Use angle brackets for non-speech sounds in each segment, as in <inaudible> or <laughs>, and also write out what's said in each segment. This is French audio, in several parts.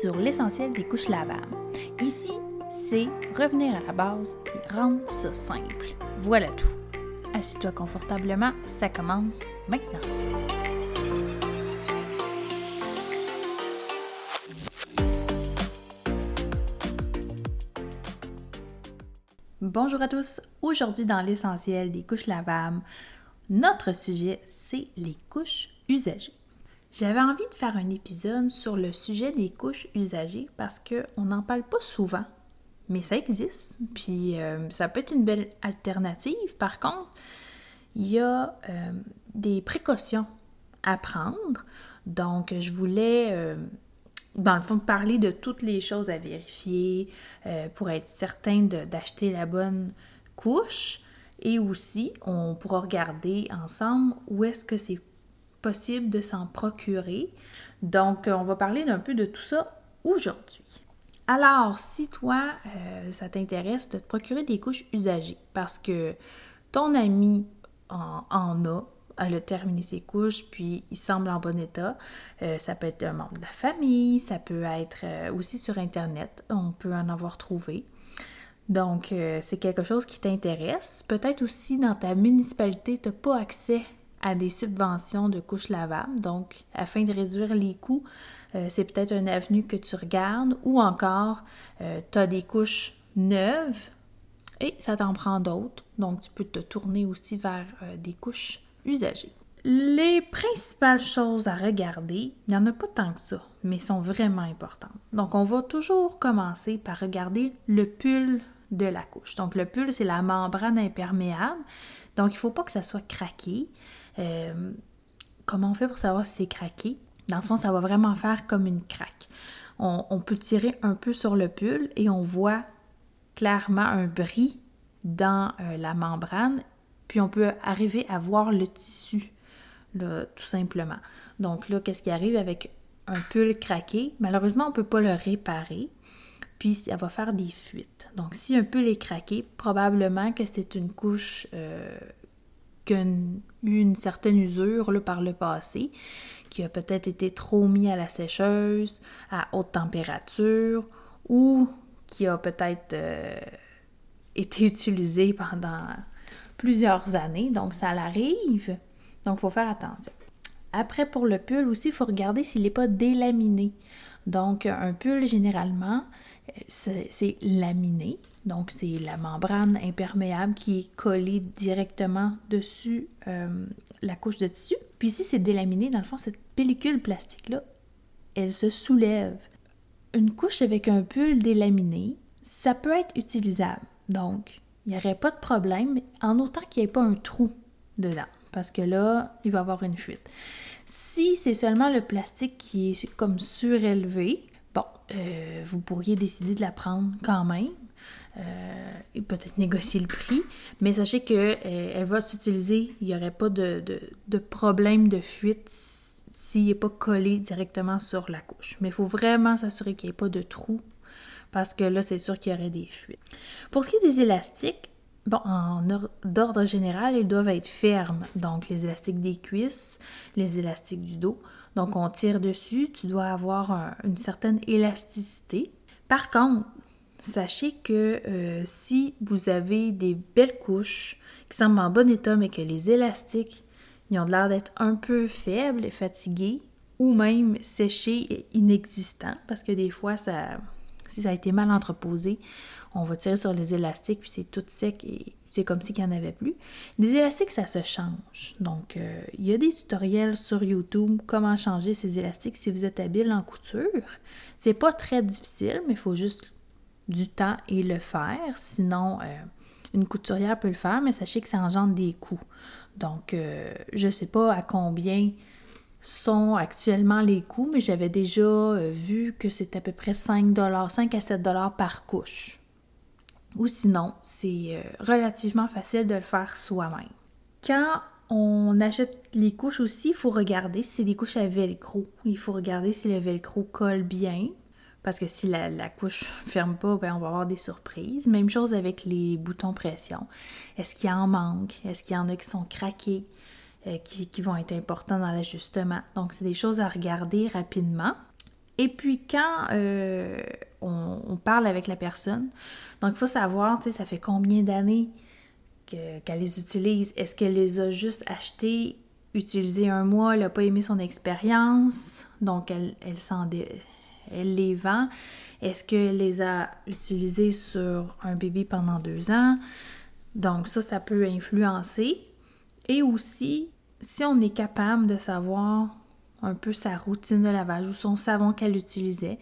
sur l'essentiel des couches lavables. Ici, c'est revenir à la base et rendre ça simple. Voilà tout. Assis-toi confortablement, ça commence maintenant. Bonjour à tous. Aujourd'hui, dans l'essentiel des couches lavables, notre sujet, c'est les couches usagées. J'avais envie de faire un épisode sur le sujet des couches usagées parce qu'on n'en parle pas souvent, mais ça existe. Puis euh, ça peut être une belle alternative. Par contre, il y a euh, des précautions à prendre. Donc, je voulais, euh, dans le fond, parler de toutes les choses à vérifier pour être certain d'acheter la bonne couche. Et aussi, on pourra regarder ensemble où est-ce que c'est possible de s'en procurer. Donc, on va parler d'un peu de tout ça aujourd'hui. Alors, si toi, euh, ça t'intéresse de te procurer des couches usagées parce que ton ami en, a, elle a terminé ses couches, puis il semble en bon état. Euh, ça peut être un membre de la famille, ça peut être euh, aussi sur Internet, on peut en avoir trouvé. Donc, c'est quelque chose qui t'intéresse. Peut-être aussi dans ta municipalité, tu n'as pas accès à des subventions de couches lavables. Donc, afin de réduire les coûts, euh, c'est peut-être un avenue que tu regardes ou encore euh, tu as des couches neuves et ça t'en prend d'autres. Donc, tu peux te tourner aussi vers euh, des couches usagées. Les principales choses à regarder, il n'y en a pas tant que ça, mais sont vraiment importantes. Donc, on va toujours commencer par regarder le pull de la couche. Donc, le pull, c'est la membrane imperméable. Donc, il ne faut pas que ça soit craqué. Euh, comment on fait pour savoir si c'est craqué? Dans le fond, ça va vraiment faire comme une craque. On, peut tirer un peu sur le pull et on voit clairement un bris dans euh, la membrane, puis on peut arriver à voir le tissu, tout simplement. Donc là, qu'est-ce qui arrive avec un pull craqué? Malheureusement, on ne peut pas le réparer, puis ça va faire des fuites. Donc si un pull est craqué, probablement que c'est une couche euh, une certaine usure par le passé, qui a peut-être été trop mis à la sécheuse, à haute température, ou qui a peut-être euh, été utilisé pendant plusieurs années. Donc, ça l'arrive. Donc, il faut faire attention. Après, pour le pull aussi, il faut regarder s'il n'est pas délaminé. Donc, un pull, généralement, c'est laminé. Donc, c'est la membrane imperméable qui est collée directement dessus euh, la couche de tissu. Puis si c'est délaminé, dans le fond, cette pellicule plastique-là, elle se soulève. Une couche avec un pull délaminé, ça peut être utilisable. Donc, il n'y aurait pas de problème, en autant qu'il n'y ait pas un trou dedans, parce que là, il va y avoir une fuite. Si c'est seulement le plastique qui est comme surélevé, bon, euh, vous pourriez décider de la prendre quand même, et peut-être négocier le prix, mais sachez qu'elle euh, elle va s'utiliser, il n'y aurait pas de, de, problème de fuite s'il n'est pas collé directement sur la couche. Mais il faut vraiment s'assurer qu'il n'y ait pas de trou parce que là, c'est sûr qu'il y aurait des fuites. Pour ce qui est des élastiques, bon, d'ordre général, ils doivent être fermes. Donc, les élastiques des cuisses, les élastiques du dos. Donc, on tire dessus, tu dois avoir une certaine élasticité. Par contre, sachez que euh, si vous avez des belles couches qui semblent en bon état, mais que les élastiques ils ont l'air d'être un peu faibles et fatigués, ou même séchés et inexistants, parce que des fois, ça, si ça a été mal entreposé, on va tirer sur les élastiques, puis c'est tout sec et c'est comme s'il n'y en avait plus. Les élastiques, ça se change. Donc, euh, il y a des tutoriels sur YouTube comment changer ces élastiques si vous êtes habile en couture. C'est pas très difficile, mais il faut juste du temps et le faire. Sinon, euh, une couturière peut le faire, mais sachez que ça engendre des coûts. Donc, euh, je ne sais pas à combien sont actuellement les coûts, mais j'avais déjà euh, vu que c'est à peu près 5 5 à 7 par couche. Ou sinon, c'est relativement facile de le faire soi-même. Quand on achète les couches aussi, il faut regarder si c'est des couches à velcro. Il faut regarder si le velcro colle bien. Parce que si la, couche ferme pas, ben, on va avoir des surprises. Même chose avec les boutons pression. Est-ce qu'il y en manque? Est-ce qu'il y en a qui sont craqués, euh, qui, vont être importants dans l'ajustement? Donc, c'est des choses à regarder rapidement. Et puis quand euh, on, parle avec la personne, donc il faut savoir, tu ça fait combien d'années qu'elle les utilise? Est-ce qu'elle les a juste achetées, utilisées un mois, elle n'a pas aimé son expérience, donc elle, elle, elle les vend. Est-ce qu'elle les a utilisées sur un bébé pendant deux ans? Donc ça, ça peut influencer. Et aussi, si on est capable de savoir un peu sa routine de lavage ou son savon qu'elle utilisait.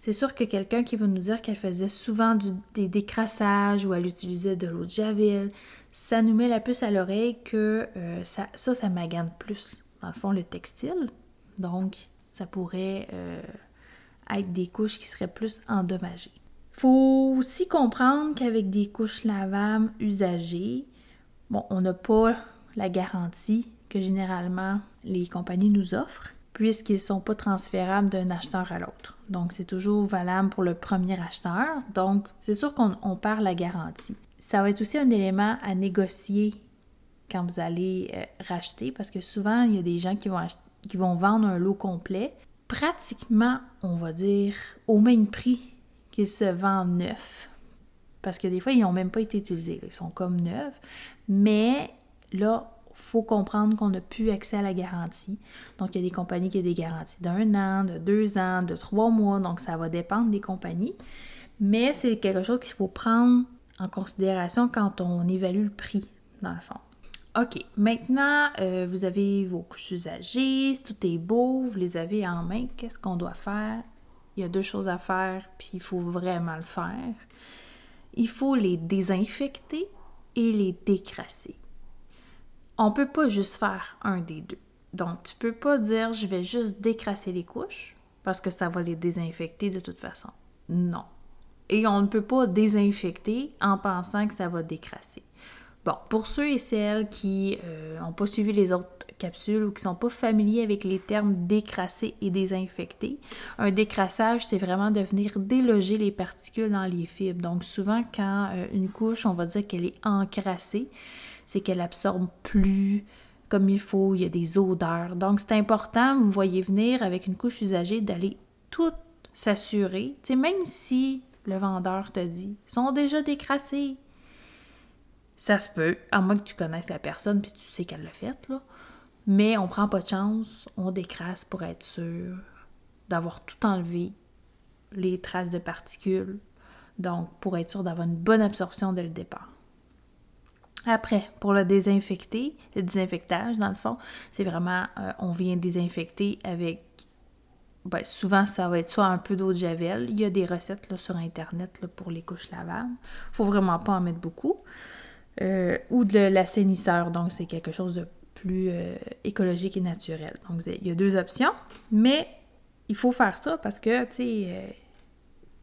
C'est sûr que quelqu'un qui va nous dire qu'elle faisait souvent des décrassages ou elle utilisait de l'eau de javel, ça nous met la puce à l'oreille que euh, ça, ça, ça plus, dans le fond, le textile. Donc, ça pourrait euh, être des couches qui seraient plus endommagées. Faut aussi comprendre qu'avec des couches lavables usagées, bon, on n'a pas la garantie que généralement les compagnies nous offrent puisqu'ils ne sont pas transférables d'un acheteur à l'autre. Donc, c'est toujours valable pour le premier acheteur. Donc, c'est sûr qu'on perd la garantie. Ça va être aussi un élément à négocier quand vous allez euh, racheter, parce que souvent, il y a des gens qui vont, qui vont vendre un lot complet, pratiquement, on va dire, au même prix qu'ils se vendent neufs. Parce que des fois, ils n'ont même pas été utilisés. Ils sont comme neufs. Mais là, faut comprendre qu'on n'a plus accès à la garantie. Donc, il y a des compagnies qui ont des garanties d'un an, de deux ans, de trois mois. Donc, ça va dépendre des compagnies. Mais c'est quelque chose qu'il faut prendre en considération quand on évalue le prix, dans le fond. OK, maintenant, euh, vous avez vos couches usagées, tout est beau, vous les avez en main. Qu'est-ce qu'on doit faire? Il y a deux choses à faire, puis il faut vraiment le faire. Il faut les désinfecter et les décrasser on peut pas juste faire un des deux. Donc, tu peux pas dire je vais juste décrasser les couches parce que ça va les désinfecter de toute façon. Non. Et on ne peut pas désinfecter en pensant que ça va décrasser. Bon, pour ceux et celles qui n'ont euh, pas suivi les autres capsules ou qui ne sont pas familiers avec les termes décrasser et désinfecter, un décrassage, c'est vraiment de venir déloger les particules dans les fibres. Donc, souvent, quand euh, une couche, on va dire qu'elle est encrassée, c'est qu'elle absorbe plus comme il faut, il y a des odeurs. Donc, c'est important, vous voyez venir avec une couche usagée, d'aller tout s'assurer. Tu même si le vendeur te dit, sont déjà décrassés, ça se peut, à moins que tu connaisses la personne puis tu sais qu'elle l'a fait, là. Mais on prend pas de chance, on décrasse pour être sûr d'avoir tout enlevé, les traces de particules, donc pour être sûr d'avoir une bonne absorption dès le départ. Après, pour le désinfecter, le désinfectage, dans le fond, c'est vraiment, euh, on vient désinfecter avec, ben, souvent ça va être soit un peu d'eau de javel. Il y a des recettes sur Internet pour les couches lavables. Il faut vraiment pas en mettre beaucoup. Euh, ou de l'assainisseur, donc c'est quelque chose de plus euh, écologique et naturel. Donc il y a deux options, mais il faut faire ça parce que, tu sais,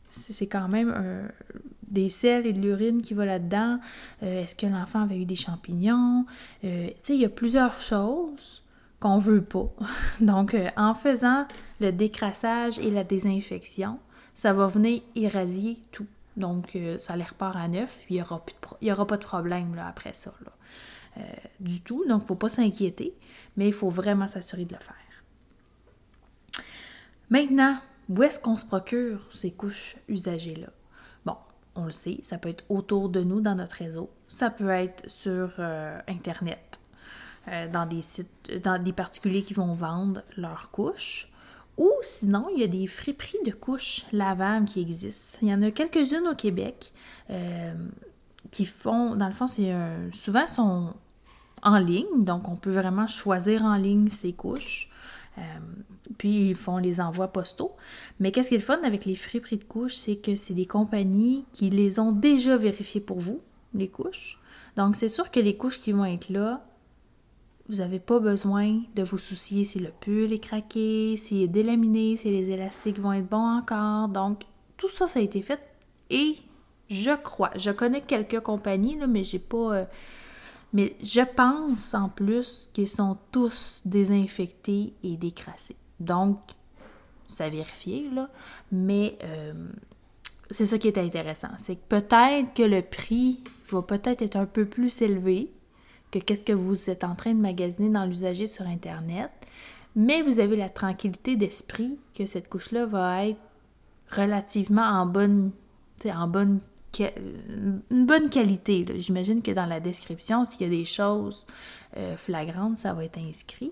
c'est quand même des sels et de l'urine qui va là-dedans. Euh, est-ce que l'enfant avait eu des champignons? Euh, tu sais, il y a plusieurs choses qu'on veut pas. <laughs> Donc, euh, en faisant le décrassage et la désinfection, ça va venir irradier tout. Donc, ça les repart à neuf, il n'y aura, aura, pas de problème après ça. du tout. Donc, il ne faut pas s'inquiéter, mais il faut vraiment s'assurer de le faire. Maintenant, où est-ce qu'on se procure ces couches usagées-là? Bon, on le sait, ça peut être autour de nous dans notre réseau, ça peut être sur euh, Internet, euh, dans des sites, dans des particuliers qui vont vendre leurs couches. Ou sinon, il y a des friperies de couches lavables qui existent. Il y en a quelques-unes au Québec euh, qui font, dans le fond, c'est souvent sont en ligne, donc on peut vraiment choisir en ligne ces couches. Euh, puis ils font les envois postaux. Mais qu'est-ce qui est le fun avec les friperies de couches, c'est que c'est des compagnies qui les ont déjà vérifiées pour vous, les couches. Donc c'est sûr que les couches qui vont être là, vous n'avez pas besoin de vous soucier si le pull est craqué, s'il est délaminé, si les élastiques vont être bons encore. Donc tout ça, ça a été fait et je crois, je connais quelques compagnies, là, mais j'ai pas... Euh, mais je pense en plus qu'ils sont tous désinfectés et décrassés. Donc, à vérifier, là. Mais euh, c'est ça qui est intéressant. C'est que peut-être que le prix va peut-être être un peu plus élevé que qu'est-ce que vous êtes en train de magasiner dans l'usager sur Internet. mais vous avez la tranquillité d'esprit que cette couche-là va être relativement en bonne, en bonne une bonne qualité. J'imagine que dans la description, s'il y a des choses euh, flagrantes, ça va être inscrit.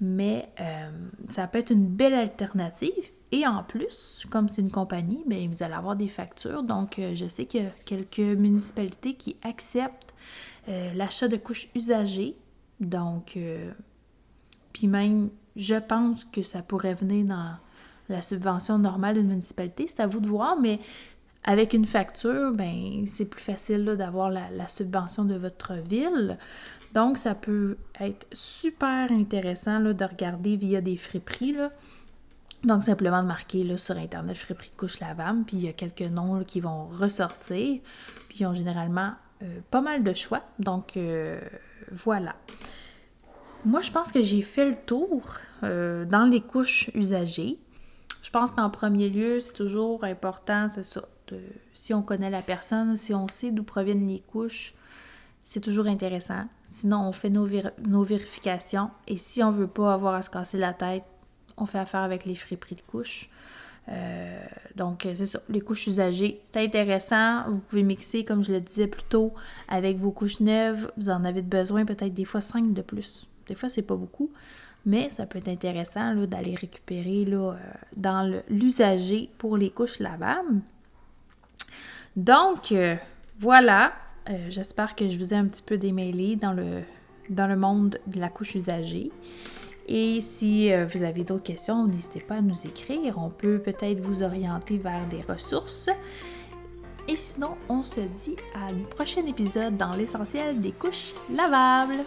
Mais euh, ça peut être une belle alternative. Et en plus, comme c'est une compagnie, bien, vous allez avoir des factures. Donc, euh, je sais qu'il y a quelques municipalités qui acceptent l'achat de couches usagées. Donc, puis même, je pense que ça pourrait venir dans la subvention normale d'une municipalité. C'est à vous de voir, mais avec une facture, ben c'est plus facile d'avoir la, subvention de votre ville. Donc, ça peut être super intéressant là, de regarder via des friperies. Donc, simplement de marquer là, sur Internet friperie de couche lavable, puis il y a quelques noms qui vont ressortir. Puis ils ont généralement euh, pas mal de choix. Donc, euh, voilà. Moi, je pense que j'ai fait le tour euh, dans les couches usagées. Je pense qu'en premier lieu, c'est toujours important, si on connaît la personne, si on sait d'où proviennent les couches, c'est toujours intéressant. Sinon, on fait nos, vérifications et si on ne veut pas avoir à se casser la tête, on fait affaire avec les friperies de couches. Donc, c'est ça, les couches usagées. C'est intéressant. Vous pouvez mixer, comme je le disais plus tôt, avec vos couches neuves. Vous en avez besoin peut-être des fois 5 de plus. Des fois, c'est pas beaucoup, mais ça peut être intéressant d'aller récupérer là, euh, dans l'usager pour les couches lavables. Donc, euh, voilà. Euh, j'espère que je vous ai un petit peu démêlé dans le, dans le monde de la couche usagée. Et si euh, vous avez d'autres questions, n'hésitez pas à nous écrire. On peut peut-être vous orienter vers des ressources. Et sinon, on se dit à un prochain épisode dans l'essentiel des couches lavables.